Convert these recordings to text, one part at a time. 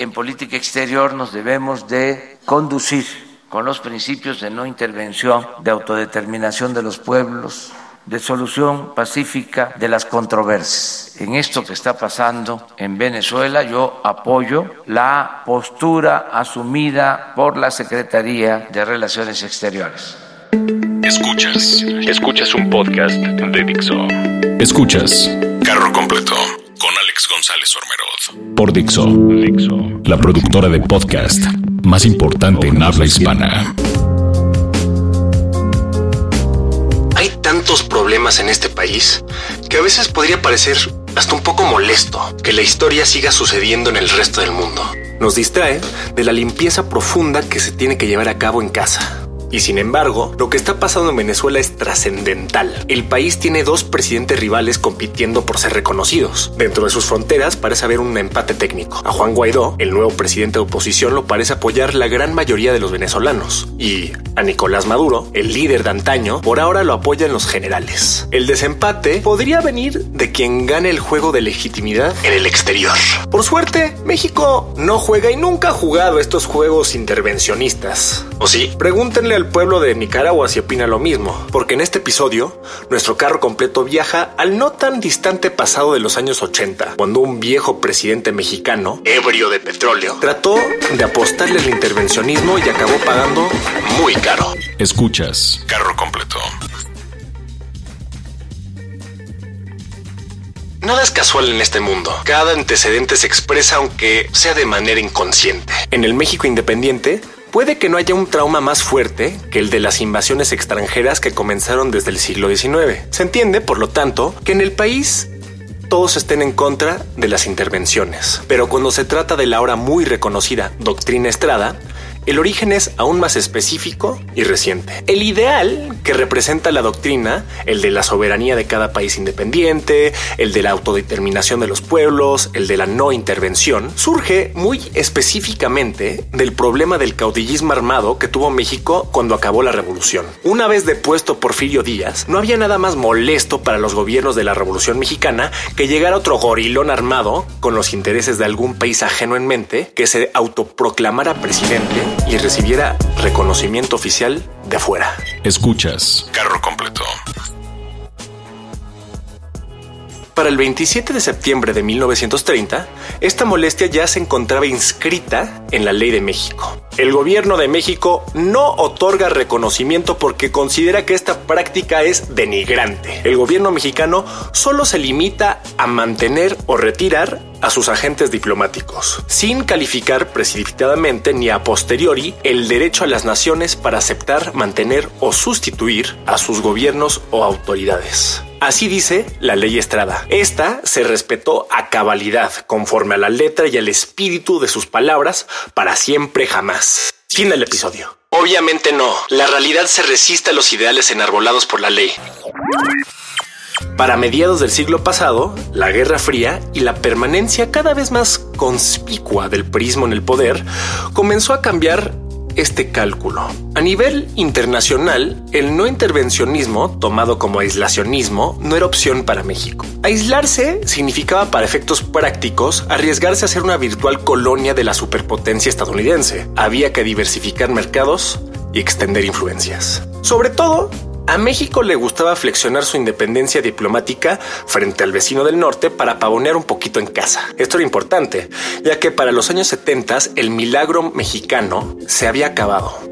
en política exterior nos debemos de conducir con los principios de no intervención, de autodeterminación de los pueblos, de solución pacífica de las controversias. En esto que está pasando en Venezuela, yo apoyo la postura asumida por la Secretaría de Relaciones Exteriores. Escuchas, escuchas un podcast de Dixo. Escuchas Carro Completo Alex González Ormerod por Dixo, Dixo, la productora de podcast más importante en habla hispana. Hay tantos problemas en este país que a veces podría parecer hasta un poco molesto que la historia siga sucediendo en el resto del mundo. Nos distrae de la limpieza profunda que se tiene que llevar a cabo en casa. Y sin embargo, lo que está pasando en Venezuela es trascendental. El país tiene dos presidentes rivales compitiendo por ser reconocidos. Dentro de sus fronteras parece haber un empate técnico. A Juan Guaidó, el nuevo presidente de oposición, lo parece apoyar la gran mayoría de los venezolanos. Y a Nicolás Maduro, el líder de antaño, por ahora lo apoyan los generales. El desempate podría venir de quien gane el juego de legitimidad en el exterior. Por suerte, México no juega y nunca ha jugado estos juegos intervencionistas. ¿O sí? Pregúntenle al pueblo de Nicaragua si opina lo mismo, porque en este episodio, nuestro carro completo viaja al no tan distante pasado de los años 80, cuando un viejo presidente mexicano, ebrio de petróleo, trató de apostarle al intervencionismo y acabó pagando muy caro. Escuchas Carro Completo. Nada es casual en este mundo. Cada antecedente se expresa aunque sea de manera inconsciente. En el México independiente, Puede que no haya un trauma más fuerte que el de las invasiones extranjeras que comenzaron desde el siglo XIX. Se entiende, por lo tanto, que en el país todos estén en contra de las intervenciones. Pero cuando se trata de la ahora muy reconocida doctrina Estrada, el origen es aún más específico y reciente. El ideal que representa la doctrina, el de la soberanía de cada país independiente, el de la autodeterminación de los pueblos, el de la no intervención, surge muy específicamente del problema del caudillismo armado que tuvo México cuando acabó la revolución. Una vez depuesto Porfirio Díaz, no había nada más molesto para los gobiernos de la Revolución Mexicana que llegara otro gorilón armado con los intereses de algún país ajeno en mente que se autoproclamara presidente y recibiera reconocimiento oficial de afuera. Escuchas Carro Completo. Para el 27 de septiembre de 1930, esta molestia ya se encontraba inscrita en la ley de México. El gobierno de México no otorga reconocimiento porque considera que esta práctica es denigrante. El gobierno mexicano solo se limita a mantener o retirar a sus agentes diplomáticos, sin calificar precipitadamente ni a posteriori el derecho a las naciones para aceptar, mantener o sustituir a sus gobiernos o autoridades. Así dice la ley Estrada. Esta se respetó a cabalidad, conforme a la letra y al espíritu de sus palabras, para siempre jamás. Fin del episodio. Obviamente no. La realidad se resiste a los ideales enarbolados por la ley. Para mediados del siglo pasado, la Guerra Fría y la permanencia cada vez más conspicua del prismo en el poder comenzó a cambiar este cálculo. A nivel internacional, el no intervencionismo, tomado como aislacionismo, no era opción para México. Aislarse significaba para efectos prácticos arriesgarse a ser una virtual colonia de la superpotencia estadounidense. Había que diversificar mercados y extender influencias. Sobre todo, a México le gustaba flexionar su independencia diplomática frente al vecino del norte para pavonear un poquito en casa. Esto era importante, ya que para los años 70 el milagro mexicano se había acabado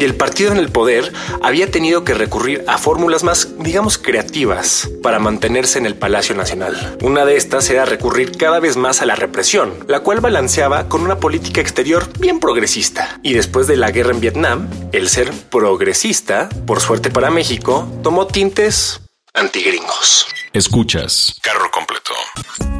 y el partido en el poder había tenido que recurrir a fórmulas más, digamos, creativas para mantenerse en el Palacio Nacional. Una de estas era recurrir cada vez más a la represión, la cual balanceaba con una política exterior bien progresista. Y después de la guerra en Vietnam, el ser progresista, por suerte para México, tomó tintes antigringos. Escuchas Carro Completo.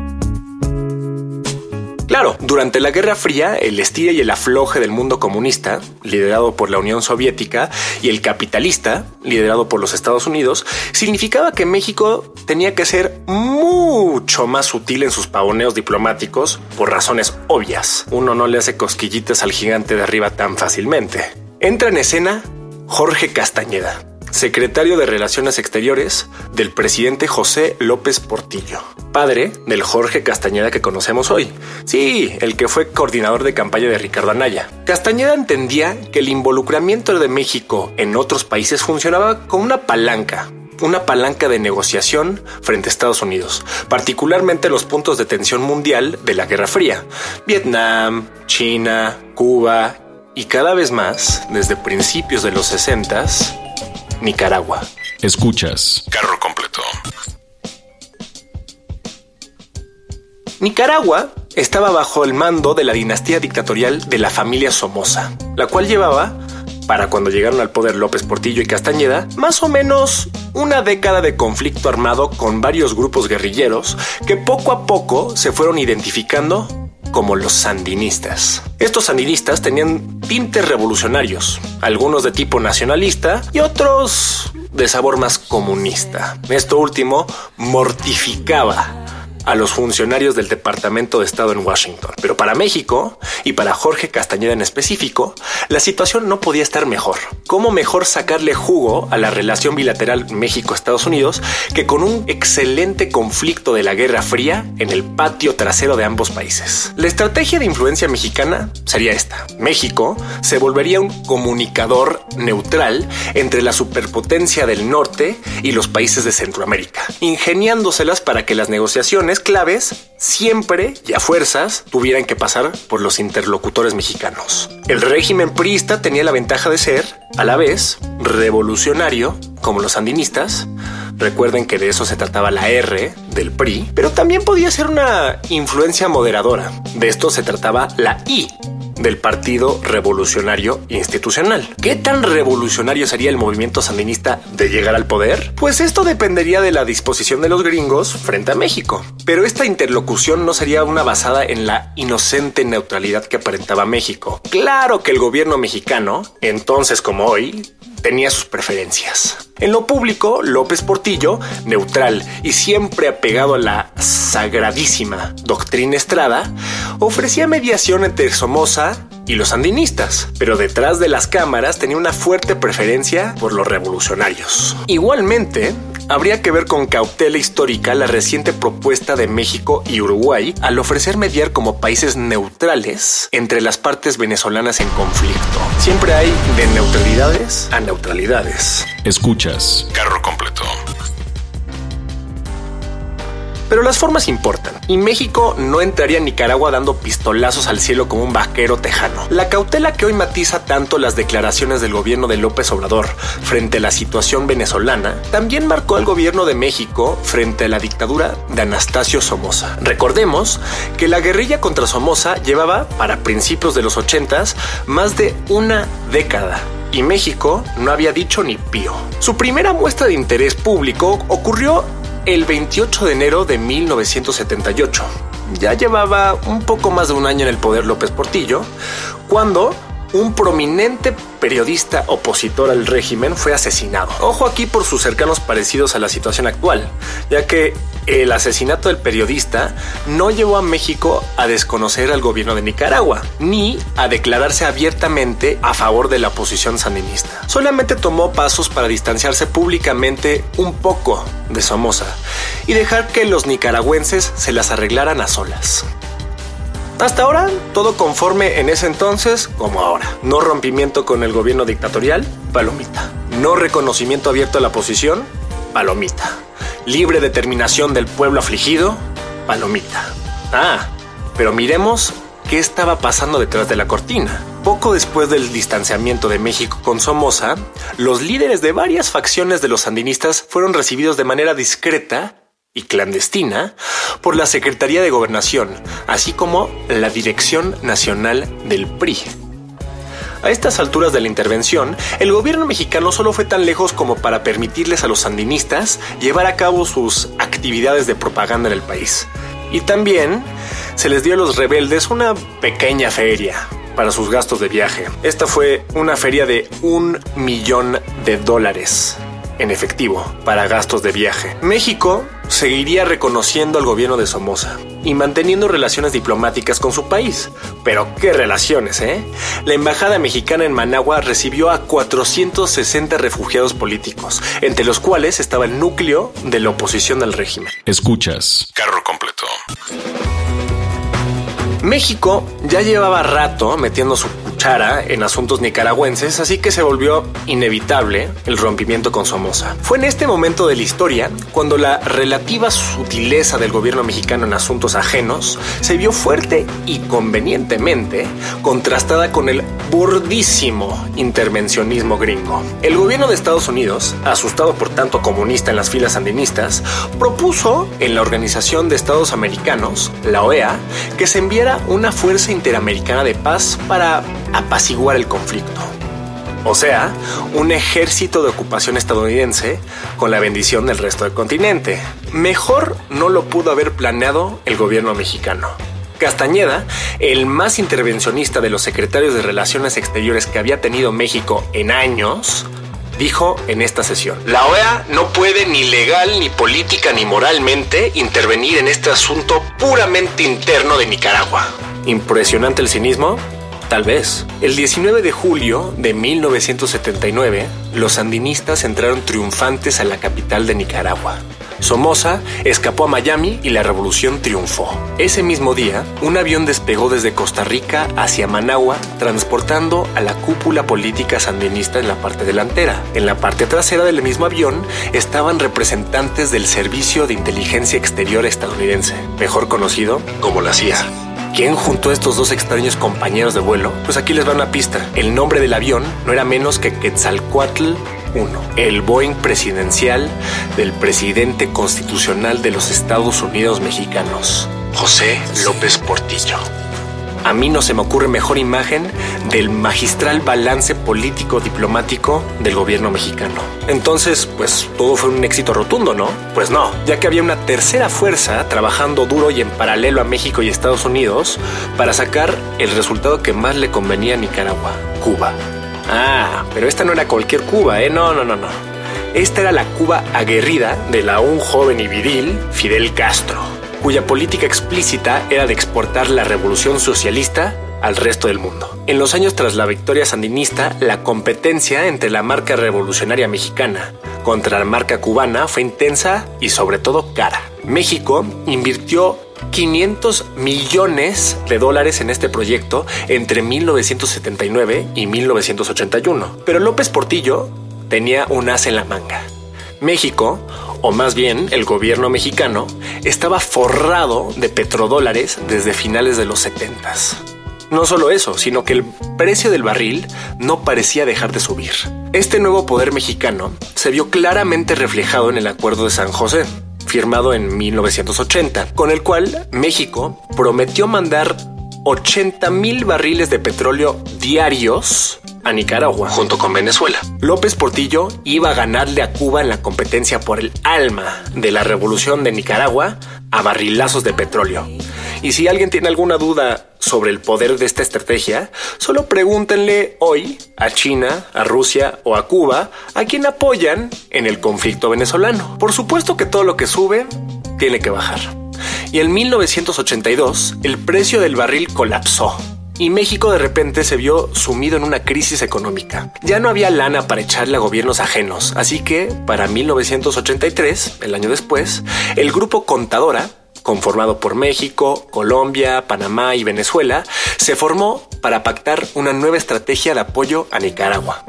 Claro, durante la Guerra Fría, el estira y el afloje del mundo comunista, liderado por la Unión Soviética, y el capitalista, liderado por los Estados Unidos, significaba que México tenía que ser mucho más sutil en sus pavoneos diplomáticos por razones obvias. Uno no le hace cosquillitas al gigante de arriba tan fácilmente. Entra en escena Jorge Castañeda secretario de Relaciones Exteriores del presidente José López Portillo, padre del Jorge Castañeda que conocemos hoy. Sí, el que fue coordinador de campaña de Ricardo Anaya. Castañeda entendía que el involucramiento de México en otros países funcionaba como una palanca una palanca de negociación frente a Estados Unidos, particularmente los puntos de tensión mundial de la Guerra Fría, Vietnam, China, Cuba y cada vez más, desde principios de los 60, Nicaragua. Escuchas. Carro completo. Nicaragua estaba bajo el mando de la dinastía dictatorial de la familia Somoza, la cual llevaba para cuando llegaron al poder López Portillo y Castañeda, más o menos una década de conflicto armado con varios grupos guerrilleros que poco a poco se fueron identificando como los sandinistas. Estos sandinistas tenían tintes revolucionarios, algunos de tipo nacionalista y otros de sabor más comunista. Esto último mortificaba a los funcionarios del Departamento de Estado en Washington. Pero para México, y para Jorge Castañeda en específico, la situación no podía estar mejor. ¿Cómo mejor sacarle jugo a la relación bilateral México-Estados Unidos que con un excelente conflicto de la Guerra Fría en el patio trasero de ambos países? La estrategia de influencia mexicana sería esta. México se volvería un comunicador neutral entre la superpotencia del norte y los países de Centroamérica, ingeniándoselas para que las negociaciones claves siempre y a fuerzas tuvieran que pasar por los interlocutores mexicanos. El régimen priista tenía la ventaja de ser, a la vez, revolucionario, como los sandinistas. Recuerden que de eso se trataba la R del PRI, pero también podía ser una influencia moderadora. De esto se trataba la I del Partido Revolucionario Institucional. ¿Qué tan revolucionario sería el movimiento sandinista de llegar al poder? Pues esto dependería de la disposición de los gringos frente a México. Pero esta interlocución no sería una basada en la inocente neutralidad que aparentaba México. Claro que el gobierno mexicano, entonces como hoy, tenía sus preferencias. En lo público, López Portillo, neutral y siempre apegado a la sagradísima doctrina Estrada, ofrecía mediación entre Somoza y los sandinistas, pero detrás de las cámaras tenía una fuerte preferencia por los revolucionarios. Igualmente, habría que ver con cautela histórica la reciente propuesta de México y Uruguay al ofrecer mediar como países neutrales entre las partes venezolanas en conflicto. Siempre hay de neutralidades a neutralidades. Escuchas. Carro completo. Pero las formas importan, y México no entraría en Nicaragua dando pistolazos al cielo como un vaquero tejano. La cautela que hoy matiza tanto las declaraciones del gobierno de López Obrador frente a la situación venezolana, también marcó al gobierno de México frente a la dictadura de Anastasio Somoza. Recordemos que la guerrilla contra Somoza llevaba, para principios de los 80, más de una década y México no había dicho ni pío. Su primera muestra de interés público ocurrió el 28 de enero de 1978. Ya llevaba un poco más de un año en el poder López Portillo, cuando un prominente periodista opositor al régimen fue asesinado. Ojo aquí por sus cercanos parecidos a la situación actual, ya que el asesinato del periodista no llevó a México a desconocer al gobierno de Nicaragua, ni a declararse abiertamente a favor de la oposición sandinista. Solamente tomó pasos para distanciarse públicamente un poco de Somoza y dejar que los nicaragüenses se las arreglaran a solas. Hasta ahora, todo conforme en ese entonces como ahora. No rompimiento con el gobierno dictatorial, palomita. No reconocimiento abierto a la oposición, palomita. Libre determinación del pueblo afligido, palomita. Ah, pero miremos qué estaba pasando detrás de la cortina. Poco después del distanciamiento de México con Somoza, los líderes de varias facciones de los sandinistas fueron recibidos de manera discreta y clandestina por la Secretaría de Gobernación, así como la Dirección Nacional del PRI. A estas alturas de la intervención, el gobierno mexicano solo fue tan lejos como para permitirles a los sandinistas llevar a cabo sus actividades de propaganda en el país. Y también se les dio a los rebeldes una pequeña feria para sus gastos de viaje. Esta fue una feria de un millón de dólares en efectivo para gastos de viaje. México seguiría reconociendo al gobierno de Somoza y manteniendo relaciones diplomáticas con su país. Pero qué relaciones, ¿eh? La embajada mexicana en Managua recibió a 460 refugiados políticos, entre los cuales estaba el núcleo de la oposición al régimen. Escuchas. Carro completo. México ya llevaba rato metiendo su en asuntos nicaragüenses, así que se volvió inevitable el rompimiento con Somoza. Fue en este momento de la historia cuando la relativa sutileza del gobierno mexicano en asuntos ajenos se vio fuerte y convenientemente contrastada con el burdísimo intervencionismo gringo. El gobierno de Estados Unidos, asustado por tanto comunista en las filas sandinistas, propuso en la Organización de Estados Americanos, la OEA, que se enviara una fuerza interamericana de paz para apaciguar el conflicto. O sea, un ejército de ocupación estadounidense con la bendición del resto del continente. Mejor no lo pudo haber planeado el gobierno mexicano. Castañeda, el más intervencionista de los secretarios de Relaciones Exteriores que había tenido México en años, dijo en esta sesión. La OEA no puede ni legal, ni política, ni moralmente intervenir en este asunto puramente interno de Nicaragua. Impresionante el cinismo, Tal vez. El 19 de julio de 1979, los sandinistas entraron triunfantes a la capital de Nicaragua. Somoza escapó a Miami y la revolución triunfó. Ese mismo día, un avión despegó desde Costa Rica hacia Managua, transportando a la cúpula política sandinista en la parte delantera. En la parte trasera del mismo avión estaban representantes del Servicio de Inteligencia Exterior estadounidense, mejor conocido como la CIA. ¿Quién juntó a estos dos extraños compañeros de vuelo? Pues aquí les va una pista. El nombre del avión no era menos que Quetzalcoatl 1, el Boeing presidencial del presidente constitucional de los Estados Unidos mexicanos, José López Portillo a mí no se me ocurre mejor imagen del magistral balance político diplomático del gobierno mexicano. Entonces, pues todo fue un éxito rotundo, ¿no? Pues no, ya que había una tercera fuerza trabajando duro y en paralelo a México y Estados Unidos para sacar el resultado que más le convenía a Nicaragua, Cuba. Ah, pero esta no era cualquier Cuba, ¿eh? No, no, no, no. Esta era la Cuba aguerrida de la un joven y viril Fidel Castro cuya política explícita era de exportar la revolución socialista al resto del mundo. En los años tras la victoria sandinista, la competencia entre la marca revolucionaria mexicana contra la marca cubana fue intensa y sobre todo cara. México invirtió 500 millones de dólares en este proyecto entre 1979 y 1981. Pero López Portillo tenía un as en la manga. México, o más bien el gobierno mexicano, estaba forrado de petrodólares desde finales de los 70. No solo eso, sino que el precio del barril no parecía dejar de subir. Este nuevo poder mexicano se vio claramente reflejado en el Acuerdo de San José, firmado en 1980, con el cual México prometió mandar 80 mil barriles de petróleo diarios a Nicaragua, junto con Venezuela. López Portillo iba a ganarle a Cuba en la competencia por el alma de la revolución de Nicaragua a barrilazos de petróleo. Y si alguien tiene alguna duda sobre el poder de esta estrategia, solo pregúntenle hoy a China, a Rusia o a Cuba a quien apoyan en el conflicto venezolano. Por supuesto que todo lo que sube tiene que bajar. Y en 1982 el precio del barril colapsó y México de repente se vio sumido en una crisis económica. Ya no había lana para echarle a gobiernos ajenos, así que para 1983, el año después, el grupo Contadora, conformado por México, Colombia, Panamá y Venezuela, se formó para pactar una nueva estrategia de apoyo a Nicaragua.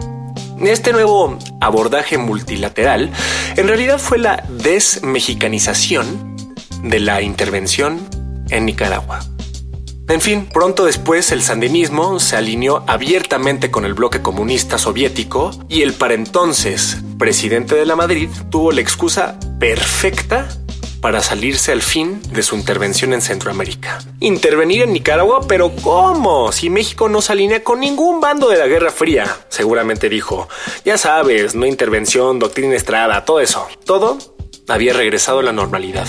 Este nuevo abordaje multilateral en realidad fue la desmexicanización de la intervención en Nicaragua. En fin, pronto después el sandinismo se alineó abiertamente con el bloque comunista soviético y el para entonces presidente de la Madrid tuvo la excusa perfecta para salirse al fin de su intervención en Centroamérica. Intervenir en Nicaragua, pero ¿cómo? Si México no se alinea con ningún bando de la Guerra Fría, seguramente dijo. Ya sabes, no intervención, doctrina estrada, todo eso. Todo había regresado a la normalidad.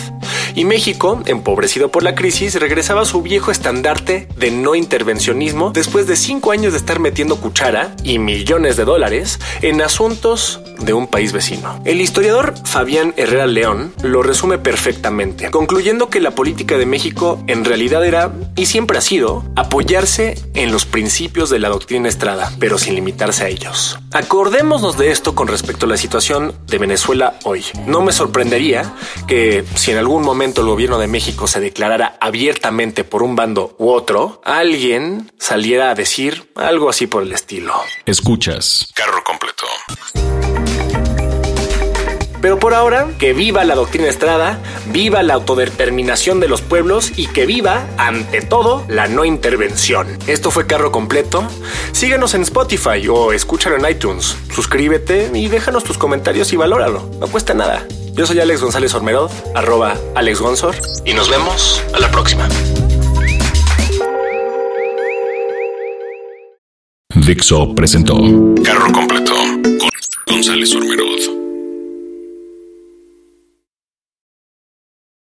Y México, empobrecido por la crisis, regresaba a su viejo estandarte de no intervencionismo después de cinco años de estar metiendo cuchara y millones de dólares en asuntos de un país vecino. El historiador Fabián Herrera León lo resume perfectamente, concluyendo que la política de México en realidad era, y siempre ha sido, apoyarse en los principios de la doctrina Estrada, pero sin limitarse a ellos. Acordémonos de esto con respecto a la situación de Venezuela hoy. No me sorprendería que si en algún momento el gobierno de México se declarara abiertamente por un bando u otro, alguien saliera a decir algo así por el estilo. Escuchas. Carro completo. Pero por ahora, que viva la doctrina Estrada, viva la autodeterminación de los pueblos y que viva, ante todo, la no intervención. Esto fue Carro Completo. Síguenos en Spotify o escúchalo en iTunes. Suscríbete y déjanos tus comentarios y valóralo. No cuesta nada. Yo soy Alex González Ormerod, arroba Alex Gonzor, y nos vemos a la próxima. Dixo presentó Carro Completo con González Ormerod.